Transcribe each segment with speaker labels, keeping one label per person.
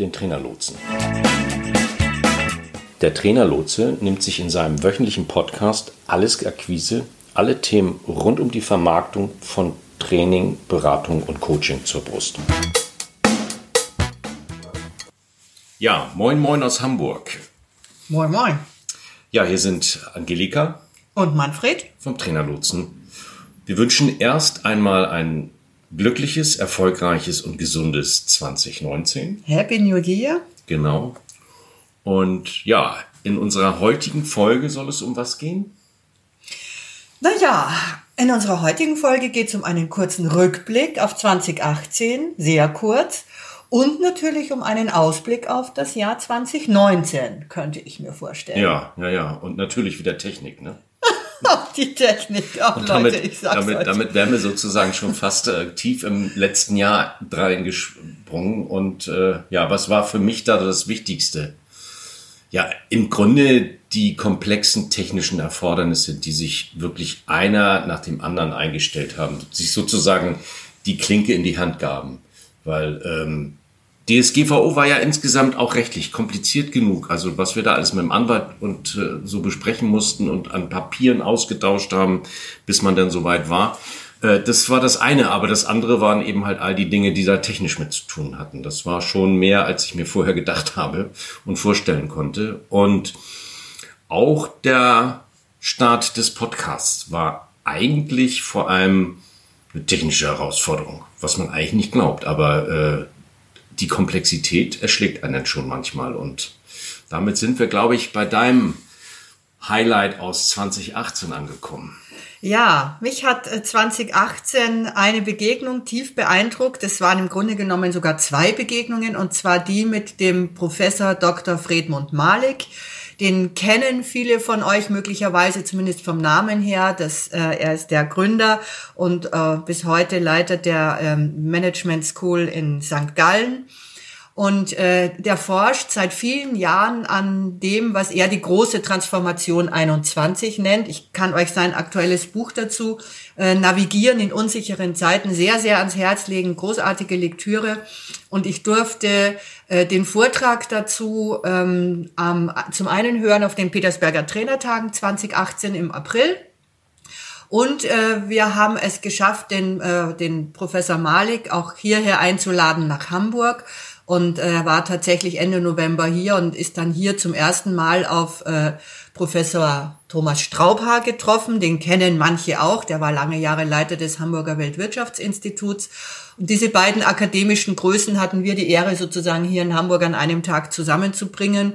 Speaker 1: den Trainerlotsen. Der Trainerlotse nimmt sich in seinem wöchentlichen Podcast Alles Akquise, alle Themen rund um die Vermarktung von Training, Beratung und Coaching zur Brust. Ja, moin moin aus Hamburg.
Speaker 2: Moin moin.
Speaker 1: Ja, hier sind Angelika
Speaker 2: Und Manfred?
Speaker 1: vom Trainerlotsen. Wir wünschen erst einmal ein glückliches, erfolgreiches und gesundes 2019.
Speaker 2: Happy New Year.
Speaker 1: Genau. Und ja, in unserer heutigen Folge soll es um was gehen?
Speaker 2: Naja, in unserer heutigen Folge geht es um einen kurzen Rückblick auf 2018, sehr kurz. Und natürlich um einen Ausblick auf das Jahr 2019, könnte ich mir vorstellen.
Speaker 1: Ja, ja, ja. Und natürlich wieder Technik, ne?
Speaker 2: Auch die Technik, auch
Speaker 1: Und
Speaker 2: Leute,
Speaker 1: damit,
Speaker 2: ich sag's
Speaker 1: damit,
Speaker 2: euch.
Speaker 1: damit wären wir sozusagen schon fast äh, tief im letzten Jahr reingesprungen. Und äh, ja, was war für mich da das Wichtigste? Ja, im Grunde die komplexen technischen Erfordernisse, die sich wirklich einer nach dem anderen eingestellt haben, sich sozusagen die Klinke in die Hand gaben. Weil ähm, DSGVO war ja insgesamt auch rechtlich kompliziert genug. Also was wir da alles mit dem Anwalt und äh, so besprechen mussten und an Papieren ausgetauscht haben, bis man dann soweit war. Äh, das war das eine, aber das andere waren eben halt all die Dinge, die da technisch mit zu tun hatten. Das war schon mehr, als ich mir vorher gedacht habe und vorstellen konnte. Und auch der Start des Podcasts war eigentlich vor allem eine technische Herausforderung, was man eigentlich nicht glaubt. Aber äh, die Komplexität erschlägt einen schon manchmal. Und damit sind wir, glaube ich, bei deinem Highlight aus 2018 angekommen.
Speaker 2: Ja, mich hat äh, 2018 eine Begegnung tief beeindruckt. Es waren im Grunde genommen sogar zwei Begegnungen, und zwar die mit dem Professor Dr. Fredmund Malik. Den kennen viele von euch möglicherweise, zumindest vom Namen her. Das, äh, er ist der Gründer und äh, bis heute Leiter der ähm, Management School in St. Gallen. Und äh, der forscht seit vielen Jahren an dem, was er die große Transformation 21 nennt. Ich kann euch sein aktuelles Buch dazu äh, Navigieren in unsicheren Zeiten sehr, sehr ans Herz legen. Großartige Lektüre. Und ich durfte äh, den Vortrag dazu ähm, am, zum einen hören auf den Petersberger Trainertagen 2018 im April. Und äh, wir haben es geschafft, den, äh, den Professor Malik auch hierher einzuladen nach Hamburg. Und äh, er war tatsächlich Ende November hier und ist dann hier zum ersten Mal auf äh, Professor Thomas Straubhaar getroffen. Den kennen manche auch. Der war lange Jahre Leiter des Hamburger Weltwirtschaftsinstituts. Und diese beiden akademischen Größen hatten wir die Ehre, sozusagen hier in Hamburg an einem Tag zusammenzubringen.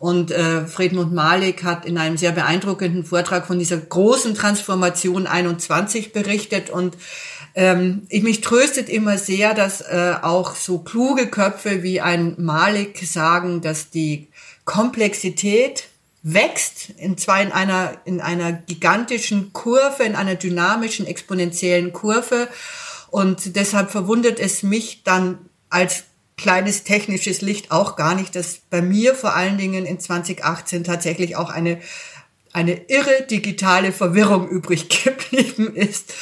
Speaker 2: Und äh, Friedmund Malik hat in einem sehr beeindruckenden Vortrag von dieser großen Transformation 21 berichtet und ähm, ich mich tröstet immer sehr, dass äh, auch so kluge Köpfe wie ein Malik sagen, dass die Komplexität wächst, und zwar in einer, in einer gigantischen Kurve, in einer dynamischen, exponentiellen Kurve. Und deshalb verwundert es mich dann als kleines technisches Licht auch gar nicht, dass bei mir vor allen Dingen in 2018 tatsächlich auch eine, eine irre digitale Verwirrung übrig geblieben ist.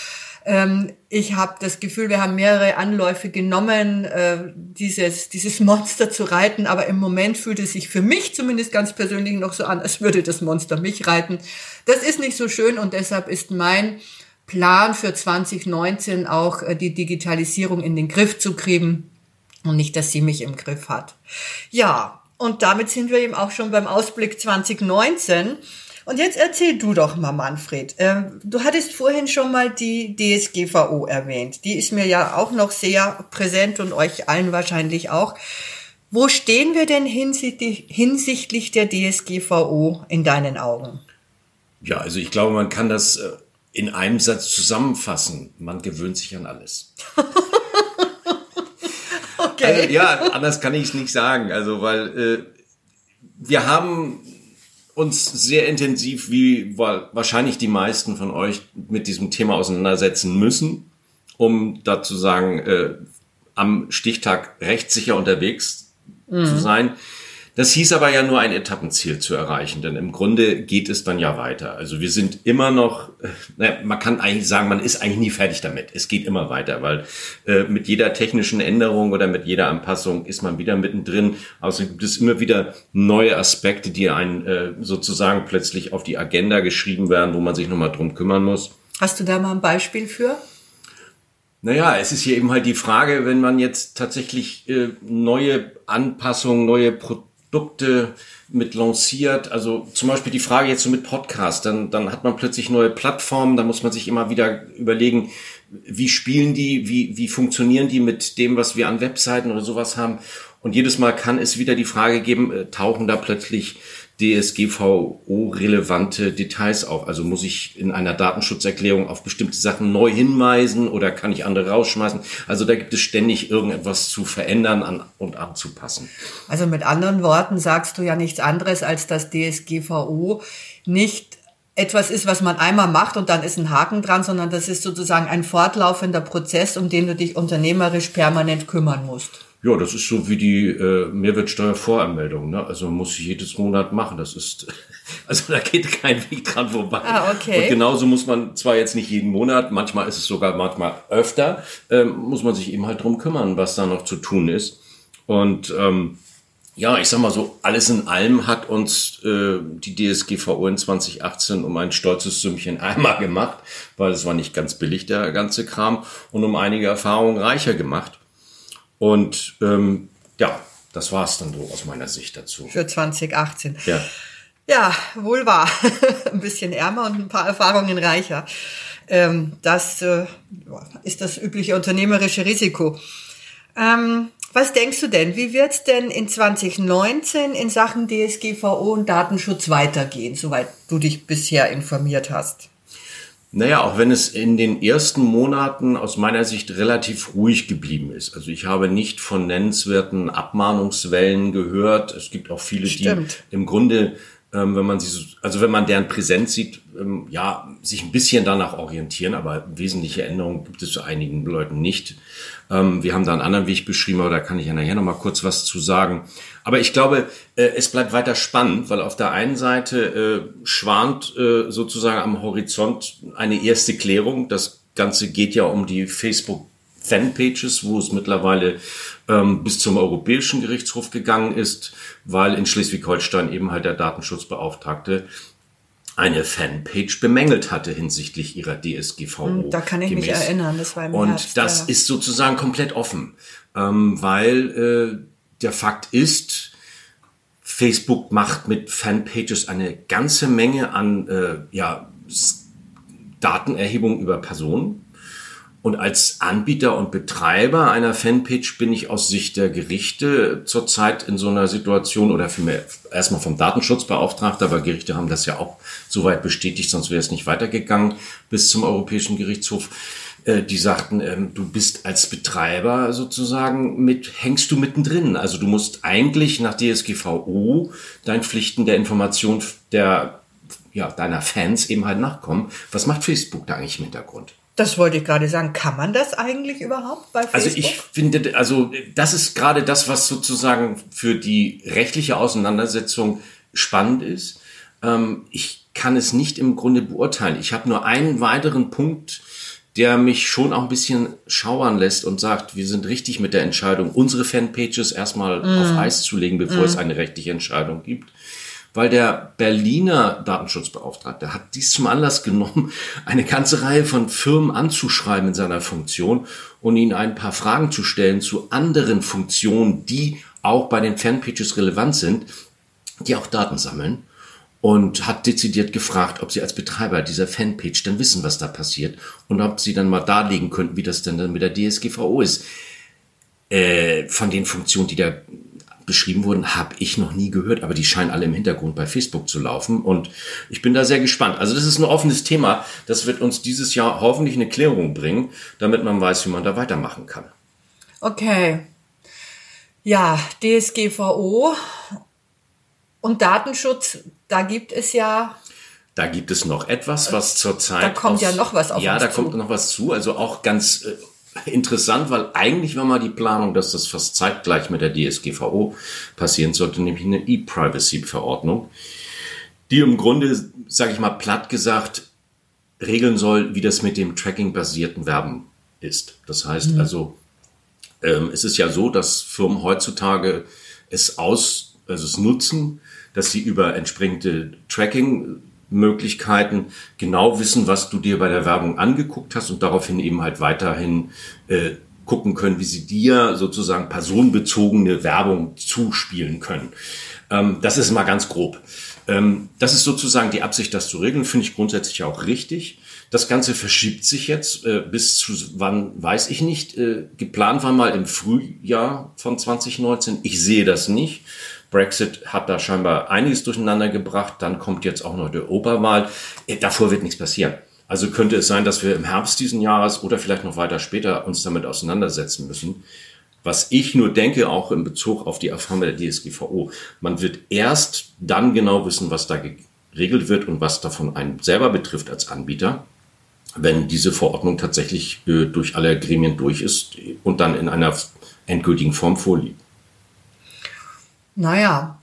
Speaker 2: Ähm, ich habe das Gefühl, wir haben mehrere Anläufe genommen, äh, dieses, dieses Monster zu reiten, aber im Moment fühlt es sich für mich zumindest ganz persönlich noch so an, als würde das Monster mich reiten. Das ist nicht so schön und deshalb ist mein Plan für 2019 auch äh, die Digitalisierung in den Griff zu kriegen und nicht, dass sie mich im Griff hat. Ja, und damit sind wir eben auch schon beim Ausblick 2019. Und jetzt erzähl du doch mal, Manfred. Ähm, du hattest vorhin schon mal die DSGVO erwähnt. Die ist mir ja auch noch sehr präsent und euch allen wahrscheinlich auch. Wo stehen wir denn hinsichtlich, der DSGVO in deinen Augen?
Speaker 1: Ja, also ich glaube, man kann das äh, in einem Satz zusammenfassen. Man gewöhnt sich an alles.
Speaker 2: Okay.
Speaker 1: Also, ja, anders kann ich es nicht sagen. Also, weil äh, wir haben uns sehr intensiv, wie wa- wahrscheinlich die meisten von euch, mit diesem Thema auseinandersetzen müssen, um dazu sagen, äh, am Stichtag rechtssicher unterwegs zu sein. Das hieß aber ja nur ein Etappenziel zu erreichen, denn im Grunde geht es dann ja weiter. Also wir sind immer noch, äh, naja, man kann eigentlich sagen, man ist eigentlich nie fertig damit. Es geht immer weiter, weil äh, mit jeder technischen Änderung oder mit jeder Anpassung ist man wieder mittendrin. Außerdem gibt es immer wieder neue Aspekte, die einen äh, sozusagen plötzlich auf die Agenda geschrieben werden, wo man sich nochmal drum kümmern muss.
Speaker 2: Hast du da mal ein Beispiel für?
Speaker 1: Naja, es ist hier eben halt die Frage, wenn man jetzt tatsächlich äh, neue Anpassungen, neue Produkte mit lanciert, also zum Beispiel die Frage jetzt so mit Podcast, dann, dann hat man plötzlich neue Plattformen, da muss man sich immer wieder überlegen, wie spielen die, wie, wie funktionieren die mit dem, was wir an Webseiten oder sowas haben. Und jedes Mal kann es wieder die Frage geben, äh, tauchen da plötzlich DSGVO-relevante Details auf? Also muss ich in einer Datenschutzerklärung auf bestimmte Sachen neu hinweisen oder kann ich andere rausschmeißen? Also da gibt es ständig irgendetwas zu verändern an, und anzupassen.
Speaker 2: Also mit anderen Worten sagst du ja nichts anderes, als dass DSGVO nicht etwas ist, was man einmal macht und dann ist ein Haken dran, sondern das ist sozusagen ein fortlaufender Prozess, um den du dich unternehmerisch permanent kümmern musst.
Speaker 1: Ja, das ist so wie die äh, Mehrwertsteuervoranmeldung. Ne? Also man muss ich jedes Monat machen. Das ist, also da geht kein Weg dran vorbei.
Speaker 2: Ah, okay.
Speaker 1: Und genauso muss man zwar jetzt nicht jeden Monat, manchmal ist es sogar manchmal öfter, ähm, muss man sich eben halt drum kümmern, was da noch zu tun ist. Und ähm, ja, ich sag mal so, alles in allem hat uns äh, die DSGVO in 2018 um ein stolzes Sümmchen einmal gemacht, weil es war nicht ganz billig, der ganze Kram, und um einige Erfahrungen reicher gemacht. Und ähm, ja, das war es dann so aus meiner Sicht dazu.
Speaker 2: Für 2018.
Speaker 1: Ja.
Speaker 2: Ja, wohl wahr. ein bisschen ärmer und ein paar Erfahrungen reicher. Ähm, das äh, ist das übliche unternehmerische Risiko. Ähm, was denkst du denn? Wie wird es denn in 2019 in Sachen DSGVO und Datenschutz weitergehen, soweit du dich bisher informiert hast?
Speaker 1: Naja, auch wenn es in den ersten Monaten aus meiner Sicht relativ ruhig geblieben ist. Also ich habe nicht von nennenswerten Abmahnungswellen gehört. Es gibt auch viele, Stimmt. die im Grunde, ähm, wenn man sie, also wenn man deren Präsenz sieht, ähm, ja, sich ein bisschen danach orientieren, aber wesentliche Änderungen gibt es zu einigen Leuten nicht. Ähm, wir haben da einen anderen Weg beschrieben, aber da kann ich ja nachher noch mal kurz was zu sagen. Aber ich glaube, äh, es bleibt weiter spannend, weil auf der einen Seite äh, schwant äh, sozusagen am Horizont eine erste Klärung. Das Ganze geht ja um die Facebook Fanpages, wo es mittlerweile ähm, bis zum Europäischen Gerichtshof gegangen ist, weil in Schleswig-Holstein eben halt der Datenschutzbeauftragte eine Fanpage bemängelt hatte hinsichtlich ihrer DSGVO.
Speaker 2: Hm, da kann ich gemäß. mich erinnern, das war im
Speaker 1: Und
Speaker 2: Herbst,
Speaker 1: das ja. ist sozusagen komplett offen, ähm, weil äh, der Fakt ist, Facebook macht mit Fanpages eine ganze Menge an äh, ja, Datenerhebung über Personen. Und als Anbieter und Betreiber einer Fanpage bin ich aus Sicht der Gerichte zurzeit in so einer Situation oder vielmehr erstmal vom Datenschutzbeauftragter, aber Gerichte haben das ja auch soweit bestätigt, sonst wäre es nicht weitergegangen bis zum Europäischen Gerichtshof. Äh, die sagten, ähm, du bist als Betreiber sozusagen mit, hängst du mittendrin. Also du musst eigentlich nach DSGVO deinen Pflichten der Information der, ja, deiner Fans eben halt nachkommen. Was macht Facebook da eigentlich im Hintergrund?
Speaker 2: Das wollte ich gerade sagen. Kann man das eigentlich überhaupt bei Facebook?
Speaker 1: Also ich finde, also das ist gerade das, was sozusagen für die rechtliche Auseinandersetzung spannend ist. Ähm, ich kann es nicht im Grunde beurteilen. Ich habe nur einen weiteren Punkt, der mich schon auch ein bisschen schauern lässt und sagt, wir sind richtig mit der Entscheidung, unsere Fanpages erstmal mm. auf Eis zu legen, bevor mm. es eine rechtliche Entscheidung gibt weil der Berliner Datenschutzbeauftragte hat dies zum Anlass genommen, eine ganze Reihe von Firmen anzuschreiben in seiner Funktion und ihnen ein paar Fragen zu stellen zu anderen Funktionen, die auch bei den Fanpages relevant sind, die auch Daten sammeln und hat dezidiert gefragt, ob sie als Betreiber dieser Fanpage dann wissen, was da passiert und ob sie dann mal darlegen könnten, wie das denn dann mit der DSGVO ist. Äh, von den Funktionen, die der beschrieben wurden, habe ich noch nie gehört, aber die scheinen alle im Hintergrund bei Facebook zu laufen und ich bin da sehr gespannt. Also das ist ein offenes Thema, das wird uns dieses Jahr hoffentlich eine Klärung bringen, damit man weiß, wie man da weitermachen kann.
Speaker 2: Okay. Ja, DSGVO und Datenschutz, da gibt es ja
Speaker 1: da gibt es noch etwas, was zurzeit.
Speaker 2: Da kommt aus, ja noch was auf
Speaker 1: Ja,
Speaker 2: uns
Speaker 1: da zu. kommt noch was zu. Also auch ganz äh, interessant, weil eigentlich war mal die Planung, dass das fast zeitgleich mit der DSGVO passieren sollte, nämlich eine E-Privacy-Verordnung, die im Grunde, sage ich mal platt gesagt, regeln soll, wie das mit dem Tracking-basierten Werben ist. Das heißt mhm. also, ähm, es ist ja so, dass Firmen heutzutage es aus, also es nutzen, dass sie über entsprechende Tracking Möglichkeiten genau wissen, was du dir bei der Werbung angeguckt hast und daraufhin eben halt weiterhin äh, gucken können, wie sie dir sozusagen personenbezogene Werbung zuspielen können. Ähm, das ist mal ganz grob. Ähm, das ist sozusagen die Absicht, das zu regeln, finde ich grundsätzlich auch richtig. Das Ganze verschiebt sich jetzt äh, bis zu wann, weiß ich nicht. Äh, geplant war mal im Frühjahr von 2019. Ich sehe das nicht. Brexit hat da scheinbar einiges durcheinander gebracht. Dann kommt jetzt auch noch der Oberwahl. Äh, davor wird nichts passieren. Also könnte es sein, dass wir im Herbst diesen Jahres oder vielleicht noch weiter später uns damit auseinandersetzen müssen. Was ich nur denke, auch in Bezug auf die Erfahrung der DSGVO, man wird erst dann genau wissen, was da geregelt wird und was davon einen selber betrifft als Anbieter, wenn diese Verordnung tatsächlich äh, durch alle Gremien durch ist und dann in einer endgültigen Form vorliegt.
Speaker 2: Naja,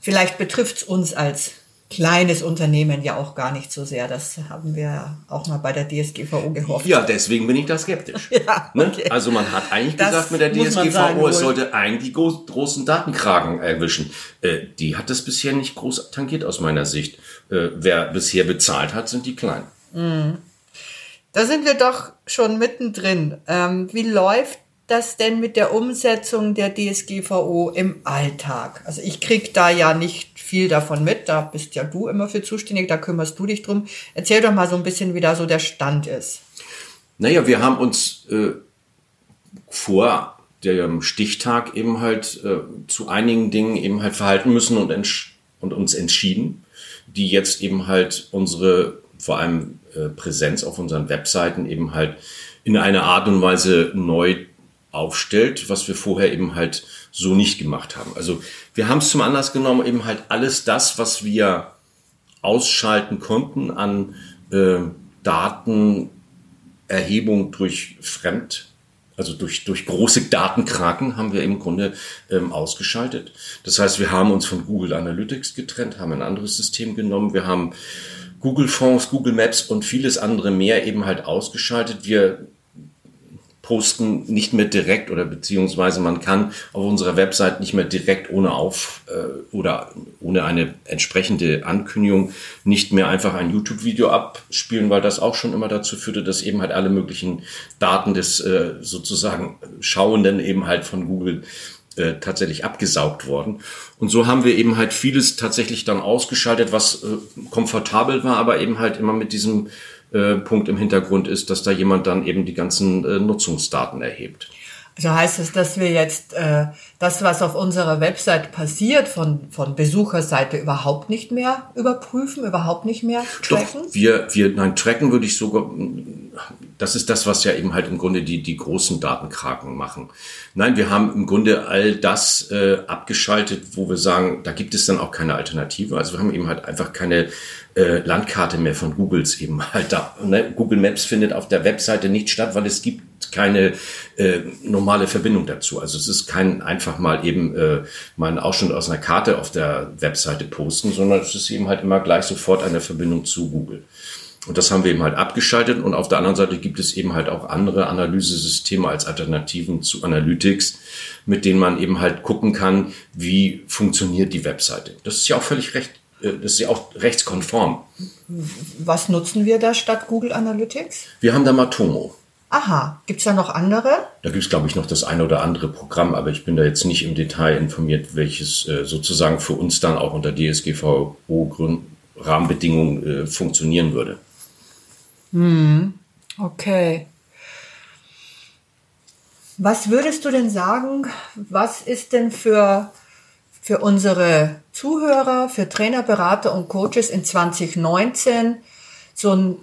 Speaker 2: vielleicht betrifft es uns als kleines Unternehmen ja auch gar nicht so sehr. Das haben wir auch mal bei der DSGVO gehofft.
Speaker 1: Ja, deswegen bin ich da skeptisch. ja, ne? okay. ne? Also man hat eigentlich das gesagt mit der DSGVO, sagen, es sollte eigentlich die großen Datenkragen erwischen. Äh, die hat das bisher nicht groß tangiert aus meiner Sicht. Äh, wer bisher bezahlt hat, sind die Kleinen. Mhm.
Speaker 2: Da sind wir doch schon mittendrin. Ähm, wie läuft das denn mit der Umsetzung der DSGVO im Alltag? Also ich krieg da ja nicht viel davon mit, da bist ja du immer für zuständig, da kümmerst du dich drum. Erzähl doch mal so ein bisschen, wie da so der Stand ist.
Speaker 1: Naja, wir haben uns äh, vor dem Stichtag eben halt äh, zu einigen Dingen eben halt verhalten müssen und, und uns entschieden, die jetzt eben halt unsere vor allem äh, Präsenz auf unseren Webseiten eben halt in einer Art und Weise neu aufstellt, was wir vorher eben halt so nicht gemacht haben. Also wir haben es zum Anlass genommen, eben halt alles das, was wir ausschalten konnten an äh, Datenerhebung durch Fremd, also durch, durch große Datenkraken haben wir im Grunde ähm, ausgeschaltet. Das heißt, wir haben uns von Google Analytics getrennt, haben ein anderes System genommen. Wir haben Google Fonds, Google Maps und vieles andere mehr eben halt ausgeschaltet. Wir posten nicht mehr direkt oder beziehungsweise man kann auf unserer Website nicht mehr direkt ohne auf äh, oder ohne eine entsprechende Ankündigung nicht mehr einfach ein YouTube-Video abspielen, weil das auch schon immer dazu führte, dass eben halt alle möglichen Daten des äh, sozusagen Schauenden eben halt von Google äh, tatsächlich abgesaugt worden. Und so haben wir eben halt vieles tatsächlich dann ausgeschaltet, was äh, komfortabel war, aber eben halt immer mit diesem äh, Punkt im Hintergrund ist, dass da jemand dann eben die ganzen äh, Nutzungsdaten erhebt.
Speaker 2: Also heißt es, dass wir jetzt äh, das, was auf unserer Website passiert, von, von Besucherseite überhaupt nicht mehr überprüfen, überhaupt nicht mehr tracken?
Speaker 1: Doch, wir, wir, nein, tracken würde ich sogar, das ist das, was ja eben halt im Grunde die, die großen Datenkraken machen. Nein, wir haben im Grunde all das äh, abgeschaltet, wo wir sagen, da gibt es dann auch keine Alternative. Also wir haben eben halt einfach keine äh, Landkarte mehr von Googles eben halt da. Ne? Google Maps findet auf der Webseite nicht statt, weil es gibt keine äh, normale Verbindung dazu. Also es ist kein einfach mal eben äh, mal Ausschnitt aus einer Karte auf der Webseite posten, sondern es ist eben halt immer gleich sofort eine Verbindung zu Google. Und das haben wir eben halt abgeschaltet. Und auf der anderen Seite gibt es eben halt auch andere Analysesysteme als Alternativen zu Analytics, mit denen man eben halt gucken kann, wie funktioniert die Webseite. Das ist ja auch völlig recht das ist ja auch rechtskonform.
Speaker 2: Was nutzen wir da statt Google Analytics?
Speaker 1: Wir haben da Matomo.
Speaker 2: Aha, gibt es da noch andere?
Speaker 1: Da gibt es, glaube ich, noch das eine oder andere Programm, aber ich bin da jetzt nicht im Detail informiert, welches äh, sozusagen für uns dann auch unter DSGVO-Rahmenbedingungen äh, funktionieren würde.
Speaker 2: Hm, okay. Was würdest du denn sagen, was ist denn für für unsere Zuhörer, für Trainer, Berater und Coaches in 2019 so ein,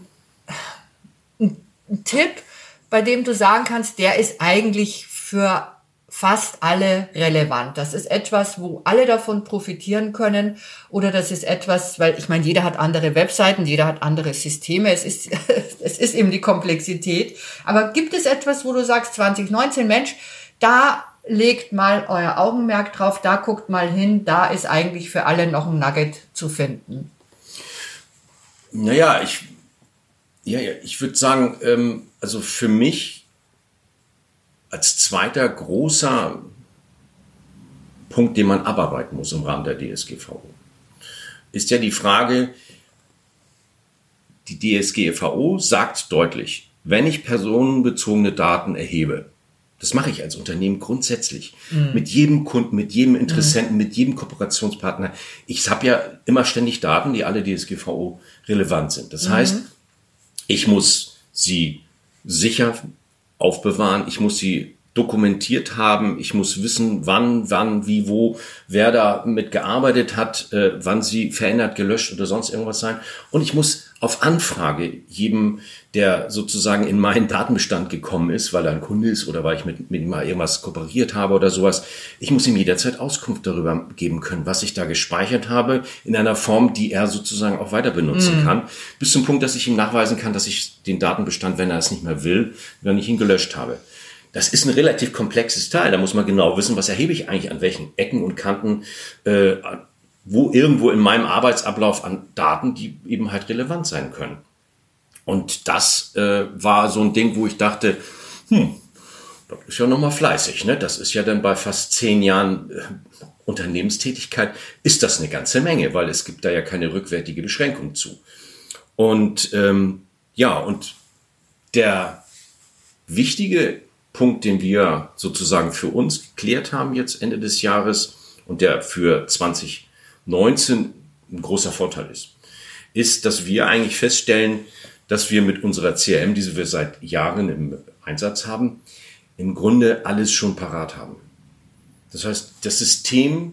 Speaker 2: ein, Tipp, bei dem du sagen kannst, der ist eigentlich für fast alle relevant. Das ist etwas, wo alle davon profitieren können oder das ist etwas, weil ich meine, jeder hat andere Webseiten, jeder hat andere Systeme. Es ist, es ist eben die Komplexität. Aber gibt es etwas, wo du sagst, 2019, Mensch, da legt mal euer Augenmerk drauf, da guckt mal hin, da ist eigentlich für alle noch ein Nugget zu finden?
Speaker 1: Naja, ich, ja, ja, ich würde sagen, ähm, also für mich als zweiter großer Punkt, den man abarbeiten muss im Rahmen der DSGVO, ist ja die Frage, die DSGVO sagt deutlich, wenn ich personenbezogene Daten erhebe, das mache ich als Unternehmen grundsätzlich. Mhm. Mit jedem Kunden, mit jedem Interessenten, mhm. mit jedem Kooperationspartner. Ich habe ja immer ständig Daten, die alle DSGVO relevant sind. Das mhm. heißt, ich muss sie sicher aufbewahren. Ich muss sie dokumentiert haben. Ich muss wissen, wann, wann, wie, wo, wer da mit gearbeitet hat, äh, wann sie verändert, gelöscht oder sonst irgendwas sein. Und ich muss auf Anfrage jedem, der sozusagen in meinen Datenbestand gekommen ist, weil er ein Kunde ist oder weil ich mit, mit ihm mal irgendwas kooperiert habe oder sowas, ich muss ihm jederzeit Auskunft darüber geben können, was ich da gespeichert habe, in einer Form, die er sozusagen auch weiter benutzen mhm. kann, bis zum Punkt, dass ich ihm nachweisen kann, dass ich den Datenbestand, wenn er es nicht mehr will, wenn ich ihn gelöscht habe. Das ist ein relativ komplexes Teil. Da muss man genau wissen, was erhebe ich eigentlich an welchen Ecken und Kanten, äh, wo irgendwo in meinem Arbeitsablauf an Daten, die eben halt relevant sein können. Und das äh, war so ein Ding, wo ich dachte, hm, das ist ja nochmal fleißig. Ne? Das ist ja dann bei fast zehn Jahren äh, Unternehmenstätigkeit, ist das eine ganze Menge, weil es gibt da ja keine rückwärtige Beschränkung zu. Und ähm, ja, und der wichtige Punkt, den wir sozusagen für uns geklärt haben jetzt Ende des Jahres und der für 2019 ein großer Vorteil ist, ist, dass wir eigentlich feststellen, dass wir mit unserer CRM, die wir seit Jahren im Einsatz haben, im Grunde alles schon parat haben. Das heißt, das System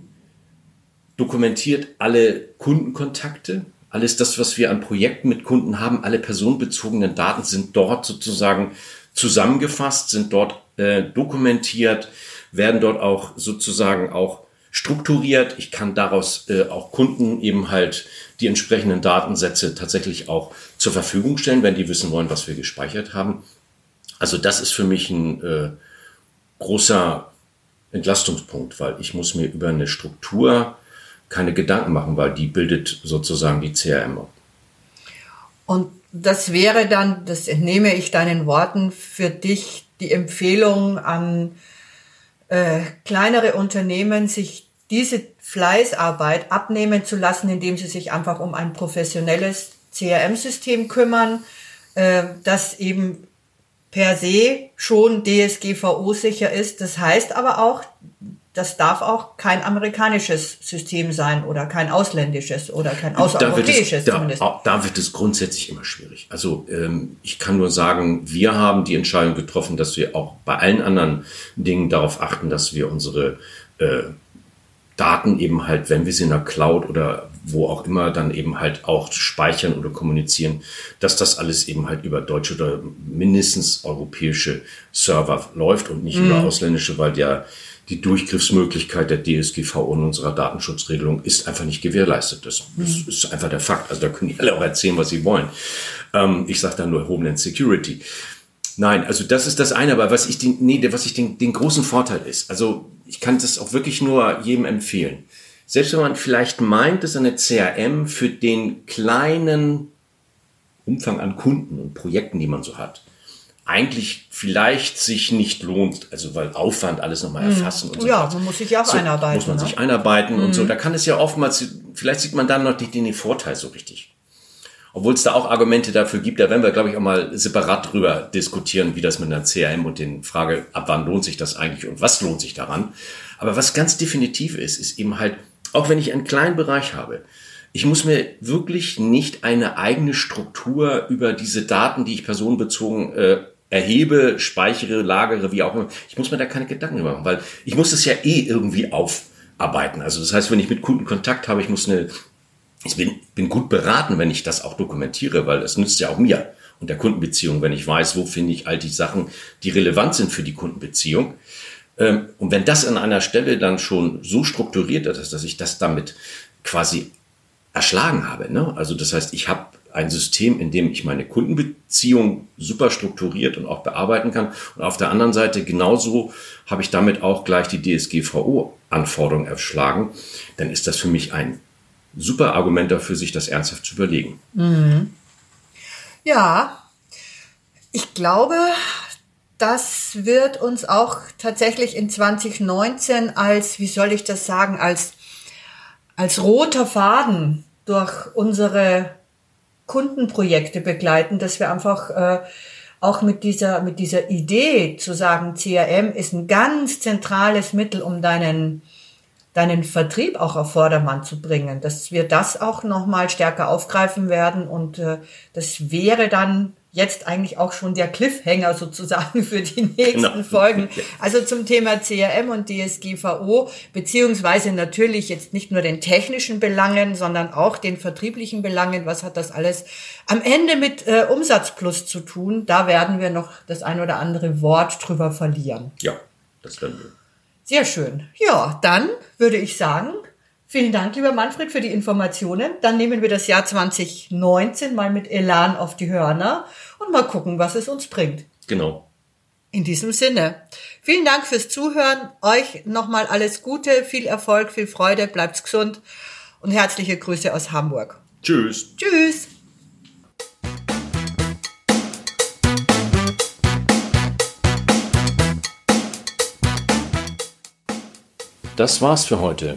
Speaker 1: dokumentiert alle Kundenkontakte, alles das, was wir an Projekten mit Kunden haben, alle personenbezogenen Daten sind dort sozusagen zusammengefasst, sind dort äh, dokumentiert, werden dort auch sozusagen auch strukturiert. Ich kann daraus äh, auch Kunden eben halt die entsprechenden Datensätze tatsächlich auch zur Verfügung stellen, wenn die wissen wollen, was wir gespeichert haben. Also das ist für mich ein äh, großer Entlastungspunkt, weil ich muss mir über eine Struktur keine Gedanken machen, weil die bildet sozusagen die CRM.
Speaker 2: Und das wäre dann, das entnehme ich deinen Worten, für dich die Empfehlung an äh, kleinere Unternehmen, sich diese Fleißarbeit abnehmen zu lassen, indem sie sich einfach um ein professionelles CRM-System kümmern, äh, das eben per se schon DSGVO sicher ist. Das heißt aber auch, das darf auch kein amerikanisches System sein oder kein ausländisches oder kein außereuropäisches
Speaker 1: da zumindest. Da, da wird es grundsätzlich immer schwierig. Also ähm, ich kann nur sagen, wir haben die Entscheidung getroffen, dass wir auch bei allen anderen Dingen darauf achten, dass wir unsere äh, Daten eben halt, wenn wir sie in der Cloud oder wo auch immer dann eben halt auch speichern oder kommunizieren, dass das alles eben halt über deutsche oder mindestens europäische Server läuft und nicht mhm. über ausländische, weil der die Durchgriffsmöglichkeit der DSGVO und unserer Datenschutzregelung ist einfach nicht gewährleistet. Das, das mhm. ist einfach der Fakt. Also da können die alle auch erzählen, was sie wollen. Ähm, ich sage da nur Homeland Security. Nein, also das ist das eine, aber was ich den, nee, was ich den, den großen Vorteil ist, also ich kann das auch wirklich nur jedem empfehlen. Selbst wenn man vielleicht meint, dass eine CRM für den kleinen Umfang an Kunden und Projekten, die man so hat, eigentlich vielleicht sich nicht lohnt, also weil Aufwand alles nochmal hm. erfassen
Speaker 2: und so. Ja, man muss sich ja auch so, einarbeiten.
Speaker 1: Muss man ne? sich einarbeiten mhm. und so. Hm. Da kann es ja oftmals, vielleicht sieht man dann noch nicht den Vorteil so richtig. Obwohl es da auch Argumente dafür gibt, da werden wir, glaube ich, auch mal separat drüber diskutieren, wie das mit einer CRM und den Frage, ab wann lohnt sich das eigentlich und was lohnt sich daran. Aber was ganz definitiv ist, ist eben halt, auch wenn ich einen kleinen Bereich habe, ich muss mir wirklich nicht eine eigene Struktur über diese Daten, die ich personenbezogen äh, erhebe, speichere, lagere, wie auch immer. Ich muss mir da keine Gedanken machen, weil ich muss das ja eh irgendwie aufarbeiten. Also das heißt, wenn ich mit Kunden Kontakt habe, ich muss eine, ich bin, bin gut beraten, wenn ich das auch dokumentiere, weil es nützt ja auch mir und der Kundenbeziehung, wenn ich weiß, wo finde ich all die Sachen, die relevant sind für die Kundenbeziehung. Ähm, und wenn das an einer Stelle dann schon so strukturiert ist, dass ich das damit quasi erschlagen habe, ne? also das heißt, ich habe ein System, in dem ich meine Kundenbeziehung super strukturiert und auch bearbeiten kann. Und auf der anderen Seite genauso habe ich damit auch gleich die DSGVO-Anforderungen erschlagen. Dann ist das für mich ein super Argument dafür, sich das ernsthaft zu überlegen.
Speaker 2: Mhm. Ja, ich glaube, das wird uns auch tatsächlich in 2019 als, wie soll ich das sagen, als, als roter Faden durch unsere Kundenprojekte begleiten, dass wir einfach äh, auch mit dieser, mit dieser Idee zu sagen, CRM ist ein ganz zentrales Mittel, um deinen, deinen Vertrieb auch auf Vordermann zu bringen, dass wir das auch nochmal stärker aufgreifen werden und äh, das wäre dann jetzt eigentlich auch schon der Cliffhanger sozusagen für die nächsten genau. Folgen. Also zum Thema CRM und DSGVO, beziehungsweise natürlich jetzt nicht nur den technischen Belangen, sondern auch den vertrieblichen Belangen. Was hat das alles am Ende mit äh, Umsatzplus zu tun? Da werden wir noch das ein oder andere Wort drüber verlieren.
Speaker 1: Ja, das werden wir.
Speaker 2: Sehr schön. Ja, dann würde ich sagen, Vielen Dank, lieber Manfred, für die Informationen. Dann nehmen wir das Jahr 2019 mal mit Elan auf die Hörner und mal gucken, was es uns bringt.
Speaker 1: Genau.
Speaker 2: In diesem Sinne. Vielen Dank fürs Zuhören. Euch nochmal alles Gute, viel Erfolg, viel Freude, bleibt's gesund und herzliche Grüße aus Hamburg.
Speaker 1: Tschüss.
Speaker 2: Tschüss.
Speaker 1: Das war's für heute.